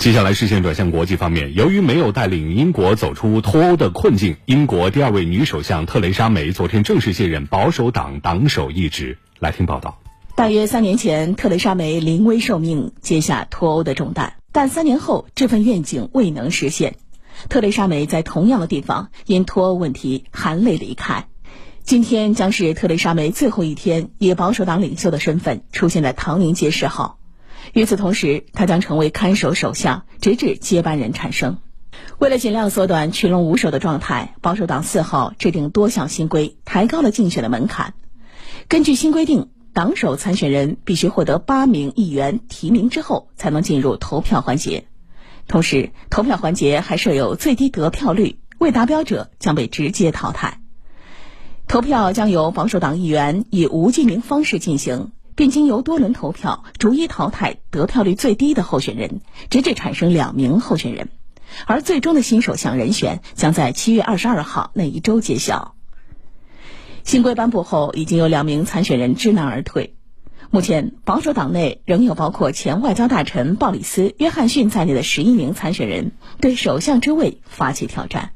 接下来视线转向国际方面，由于没有带领英国走出脱欧的困境，英国第二位女首相特蕾莎梅昨天正式卸任保守党党首一职。来听报道。大约三年前，特蕾莎梅临危受命接下脱欧的重担，但三年后这份愿景未能实现。特蕾莎梅在同样的地方因脱欧问题含泪离开。今天将是特蕾莎梅最后一天以保守党领袖的身份出现在唐宁街十号。与此同时，他将成为看守首相，直至接班人产生。为了尽量缩短群龙无首的状态，保守党四号制定多项新规，抬高了竞选的门槛。根据新规定，党首参选人必须获得八名议员提名之后，才能进入投票环节。同时，投票环节还设有最低得票率，未达标者将被直接淘汰。投票将由保守党议员以无记名方式进行。并经由多轮投票逐一淘汰得票率最低的候选人，直至产生两名候选人，而最终的新首相人选将在七月二十二号那一周揭晓。新规颁布后，已经有两名参选人知难而退。目前，保守党内仍有包括前外交大臣鲍里斯·约翰逊在内的十一名参选人对首相之位发起挑战。